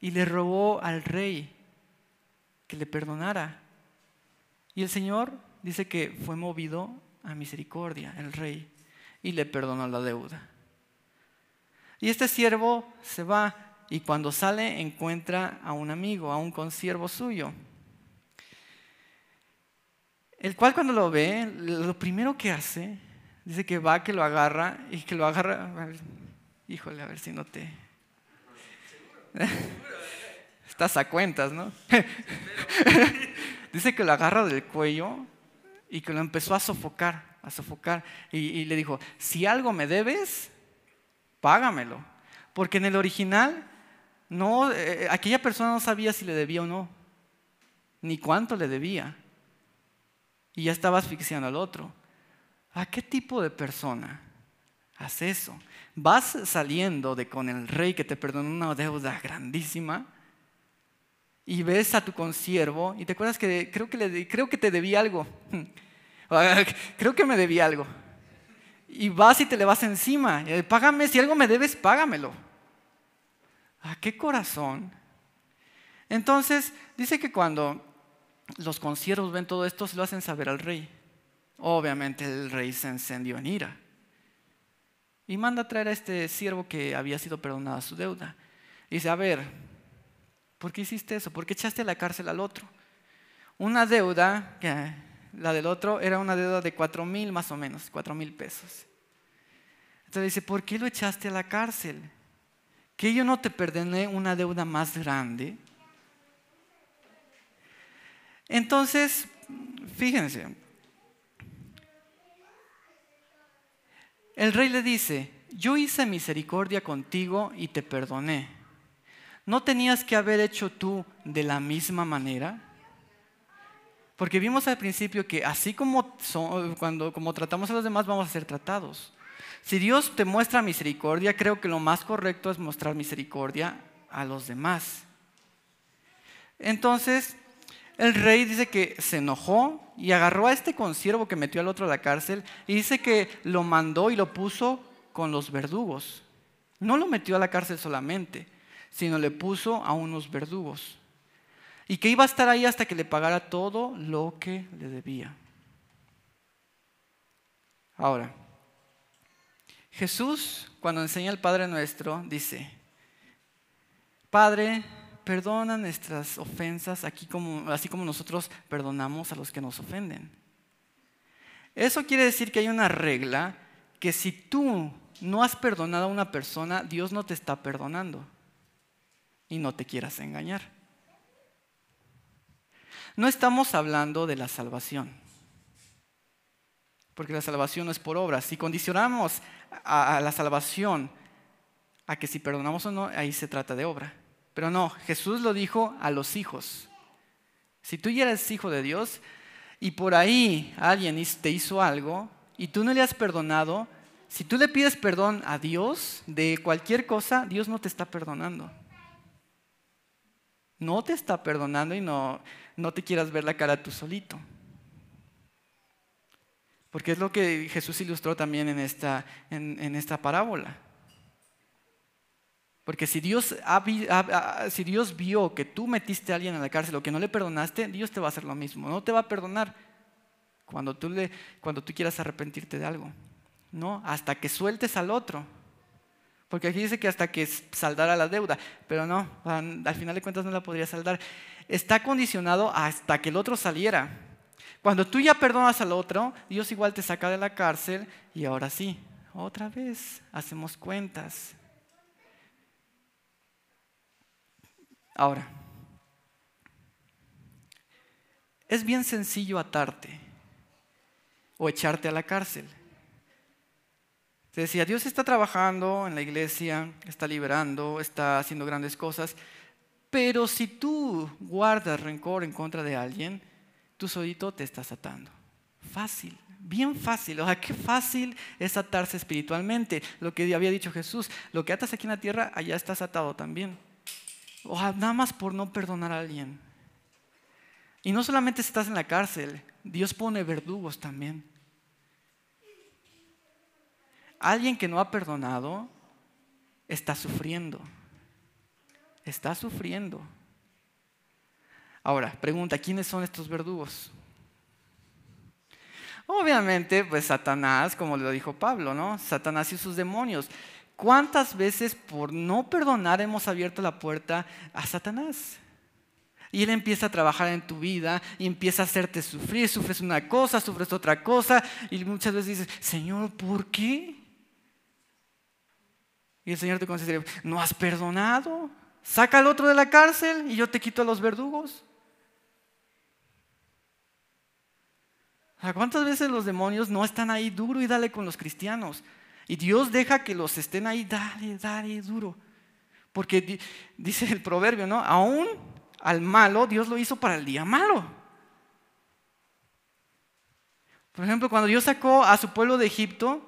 y le robó al rey que le perdonara. Y el Señor dice que fue movido a misericordia, el rey, y le perdonó la deuda. Y este siervo se va y cuando sale encuentra a un amigo, a un consiervo suyo, el cual cuando lo ve, lo primero que hace, dice que va, que lo agarra y que lo agarra, híjole, a ver si no te... Estás a cuentas, ¿no? Dice que lo agarra del cuello y que lo empezó a sofocar, a sofocar. Y, le dijo, si algo me debes, págamelo. Porque en el original, no, eh, aquella persona no sabía si le debía o no, ni cuánto le debía. Y ya estaba asfixiando al otro. ¿A qué tipo de persona hace eso? Vas saliendo de con el rey que te perdonó una deuda grandísima y ves a tu consiervo y te acuerdas que creo que, le, creo que te debía algo. creo que me debía algo. Y vas y te le vas encima. Págame, si algo me debes, págamelo. ¿A qué corazón? Entonces, dice que cuando los consiervos ven todo esto, se lo hacen saber al rey. Obviamente el rey se encendió en ira. Y manda a traer a este siervo que había sido perdonada su deuda. Y dice, a ver, ¿Por qué hiciste eso? ¿Por qué echaste a la cárcel al otro? Una deuda, la del otro era una deuda de cuatro mil más o menos, cuatro mil pesos. Entonces dice, ¿por qué lo echaste a la cárcel? ¿Que yo no te perdoné una deuda más grande? Entonces, fíjense, el rey le dice, yo hice misericordia contigo y te perdoné. ¿No tenías que haber hecho tú de la misma manera? Porque vimos al principio que así como, cuando, como tratamos a los demás, vamos a ser tratados. Si Dios te muestra misericordia, creo que lo más correcto es mostrar misericordia a los demás. Entonces, el rey dice que se enojó y agarró a este consiervo que metió al otro a la cárcel y dice que lo mandó y lo puso con los verdugos. No lo metió a la cárcel solamente, sino le puso a unos verdugos. Y que iba a estar ahí hasta que le pagara todo lo que le debía. Ahora, Jesús, cuando enseña al Padre nuestro, dice, Padre, perdona nuestras ofensas así como nosotros perdonamos a los que nos ofenden. Eso quiere decir que hay una regla que si tú no has perdonado a una persona, Dios no te está perdonando y no te quieras engañar. No estamos hablando de la salvación, porque la salvación no es por obras. Si condicionamos a, la salvación a que si perdonamos o no, ahí se trata de obra. Pero no, Jesús lo dijo a los hijos. Si tú ya eres hijo de Dios y por ahí alguien te hizo algo y tú no le has perdonado, si tú le pides perdón a Dios de cualquier cosa, Dios no te está perdonando no te está perdonando y no, no te quieras ver la cara tú solito. Porque es lo que Jesús ilustró también en esta, en, esta parábola. Porque si Dios, si Dios vio que tú metiste a alguien en la cárcel o que no le perdonaste, Dios te va a hacer lo mismo. No te va a perdonar cuando tú, le, cuando tú quieras arrepentirte de algo. No, hasta que sueltes al otro. Porque aquí dice que hasta que saldara la deuda, pero no, al final de cuentas no la podría saldar. Está condicionado hasta que el otro saliera. Cuando tú ya perdonas al otro, Dios igual te saca de la cárcel y ahora sí, otra vez hacemos cuentas. Ahora, es bien sencillo atarte o echarte a la cárcel. Te decía, Dios está trabajando en la iglesia, está liberando, está haciendo grandes cosas, pero si tú guardas rencor en contra de alguien, tú solito te estás atando. Fácil, bien fácil. O sea, qué fácil es atarse espiritualmente. Lo que había dicho Jesús, lo que atas aquí en la tierra, allá estás atado también. O sea, nada más por no perdonar a alguien. Y no solamente estás en la cárcel, Dios pone verdugos también. Alguien que no ha perdonado está sufriendo. Está sufriendo. Ahora, pregunta, ¿quiénes son estos verdugos? Obviamente, pues Satanás, como lo dijo Pablo, ¿no? Satanás y sus demonios. ¿Cuántas veces por no perdonar hemos abierto la puerta a Satanás? Y él empieza a trabajar en tu vida y empieza a hacerte sufrir. Sufres una cosa, sufres otra cosa. Y muchas veces dices, Señor, ¿por qué? Y el Señor te considera, ¿no has perdonado? Saca al otro de la cárcel y yo te quito a los verdugos. ¿Cuántas veces los demonios no están ahí duro y dale con los cristianos? Y Dios deja que los estén ahí, dale, dale, duro. Porque dice el proverbio, ¿no? Aún al malo, Dios lo hizo para el día malo. Por ejemplo, cuando Dios sacó a su pueblo de Egipto,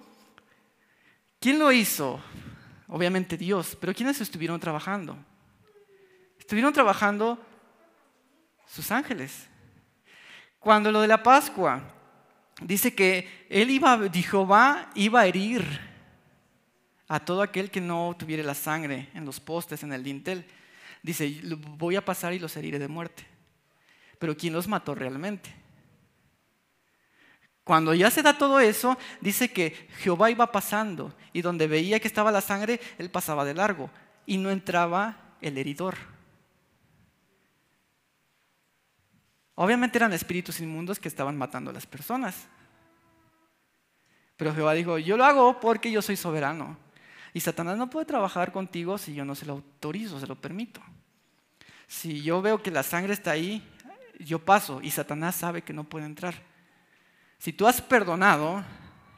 ¿quién lo hizo? Obviamente Dios, pero ¿quiénes estuvieron trabajando? Estuvieron trabajando sus ángeles. Cuando lo de la Pascua, dice que él iba, Jehová iba a herir a todo aquel que no tuviera la sangre en los postes, en el dintel. Dice, voy a pasar y los heriré de muerte. Pero ¿quién los mató realmente? Cuando ya se da todo eso, dice que Jehová iba pasando y donde veía que estaba la sangre, él pasaba de largo y no entraba el heridor. Obviamente eran espíritus inmundos que estaban matando a las personas. Pero Jehová dijo, yo lo hago porque yo soy soberano. Y Satanás no puede trabajar contigo si yo no se lo autorizo, se lo permito. Si yo veo que la sangre está ahí, yo paso y Satanás sabe que no puede entrar. Si tú has perdonado,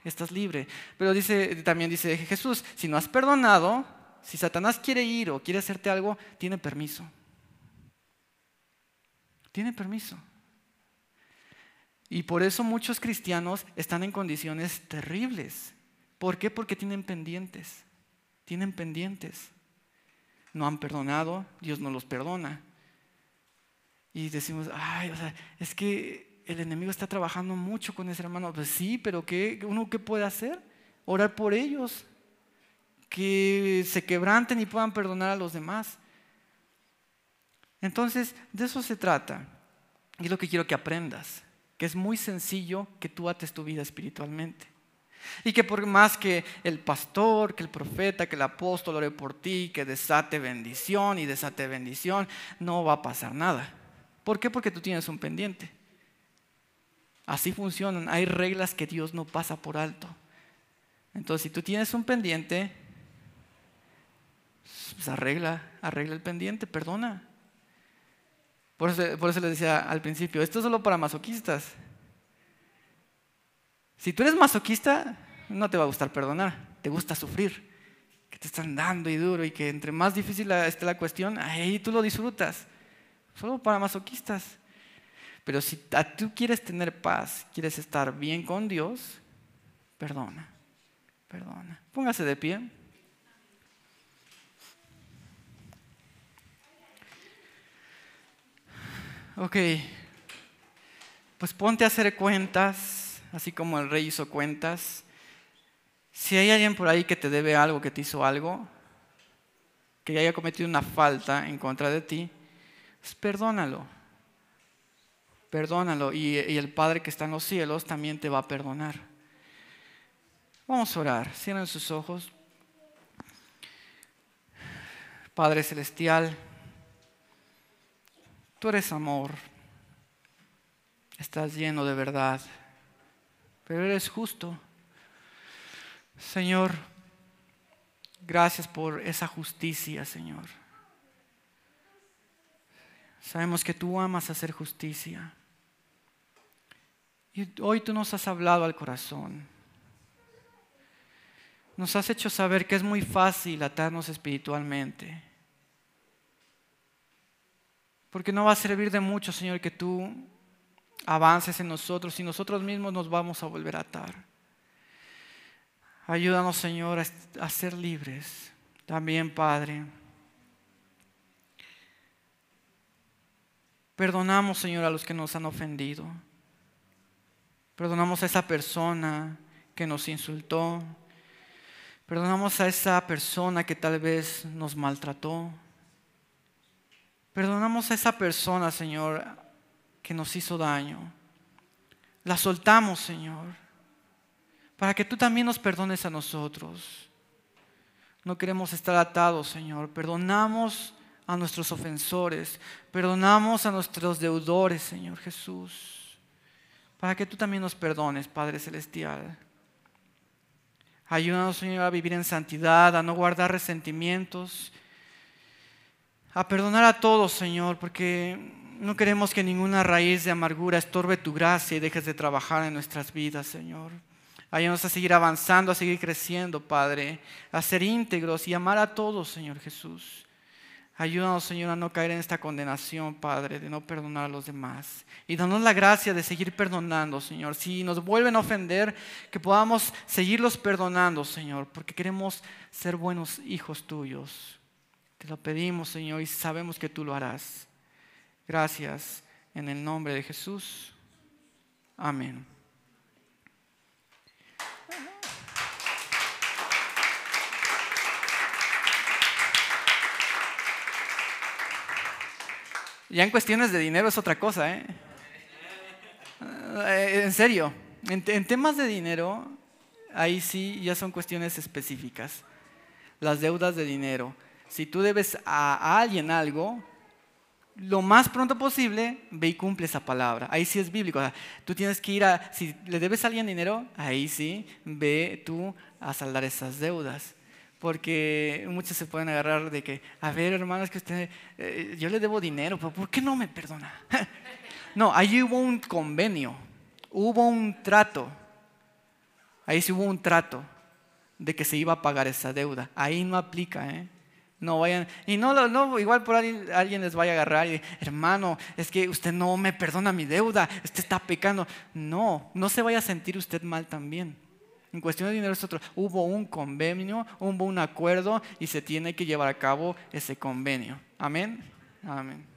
estás libre. Pero dice, también dice Jesús, si no has perdonado, si Satanás quiere ir o quiere hacerte algo, tiene permiso. Tiene permiso. Y por eso muchos cristianos están en condiciones terribles. ¿Por qué? Porque tienen pendientes. Tienen pendientes. No han perdonado, Dios no los perdona. Y decimos, ay, o sea, es que el enemigo está trabajando mucho con ese hermano. Pues sí, pero ¿qué, ¿uno qué puede hacer? Orar por ellos, que se quebranten y puedan perdonar a los demás. Entonces, de eso se trata. Y es lo que quiero que aprendas, que es muy sencillo que tú ates tu vida espiritualmente. Y que por más que el pastor, que el profeta, que el apóstol ore por ti, que desate bendición y desate bendición, no va a pasar nada. ¿Por qué? Porque tú tienes un pendiente. Así funcionan. Hay reglas que Dios no pasa por alto. Entonces, si tú tienes un pendiente, pues arregla, arregla el pendiente, perdona. Por eso, por eso les decía al principio, esto es solo para masoquistas. Si tú eres masoquista, no te va a gustar perdonar, te gusta sufrir, que te están dando y duro y que entre más difícil esté la cuestión, ahí tú lo disfrutas. Solo para masoquistas. Pero si tú quieres tener paz, quieres estar bien con Dios, perdona, perdona. Póngase de pie. Ok, pues ponte a hacer cuentas, así como el rey hizo cuentas. Si hay alguien por ahí que te debe algo, que te hizo algo, que haya cometido una falta en contra de ti, pues perdónalo perdónalo y, el Padre que está en los cielos también te va a perdonar. Vamos a orar, cierren sus ojos. Padre Celestial, tú eres amor. estás lleno de verdad, pero eres justo. Señor, gracias por esa justicia, Señor. Sabemos que tú amas hacer justicia. Y hoy tú nos has hablado al corazón. Nos has hecho saber que es muy fácil atarnos espiritualmente. Porque no va a servir de mucho, Señor, que tú avances en nosotros y nosotros mismos nos vamos a volver a atar. Ayúdanos, Señor, a ser libres. También, Padre. Perdonamos, Señor, a los que nos han ofendido. Perdonamos a esa persona que nos insultó. Perdonamos a esa persona que tal vez nos maltrató. Perdonamos a esa persona, Señor, que nos hizo daño. La soltamos, Señor, para que tú también nos perdones a nosotros. No queremos estar atados, Señor. Perdonamos a nuestros ofensores. Perdonamos a nuestros deudores, Señor Jesús. Para que tú también nos perdones, Padre Celestial. Ayúdanos, Señor, a vivir en santidad, a no guardar resentimientos a perdonar a todos, Señor, porque no queremos que ninguna raíz de amargura estorbe tu gracia y dejes de trabajar en nuestras vidas, Señor. Ayúdanos a seguir avanzando, a seguir creciendo, Padre, a ser íntegros y amar a todos, Señor Jesús. Ayúdanos, Señor, a no caer en esta condenación, Padre, de no perdonar a los demás. Y danos la gracia de seguir perdonando, Señor. Si nos vuelven a ofender, que podamos seguirlos perdonando, Señor, porque queremos ser buenos hijos tuyos. Te lo pedimos, Señor, y sabemos que tú lo harás. Gracias en el nombre de Jesús. Amén. Ya en cuestiones de dinero es otra cosa, ¿eh? eh en serio, en, en temas de dinero, ahí sí ya son cuestiones específicas. Las deudas de dinero si tú debes a, alguien algo, lo más pronto posible, ve y cumple esa palabra. Ahí sí es bíblico. tú tienes que ir a, si le debes a alguien dinero, ahí sí, ve tú a saldar esas deudas. Porque muchos se pueden agarrar de que, a ver, hermanos, que usted, eh, yo le debo dinero, pero ¿por qué no me perdona? no, ahí hubo un convenio, hubo un trato. Ahí sí hubo un trato de que se iba a pagar esa deuda. Ahí no aplica, ¿eh? No vayan, y no, no igual por alguien, alguien les vaya a agarrar y hermano, es que usted no me perdona mi deuda, usted está pecando. No, no se vaya a sentir usted mal también. En cuestión de dinero es. Hubo un convenio, hubo un acuerdo y se tiene que llevar a cabo ese convenio. Amén. Amén.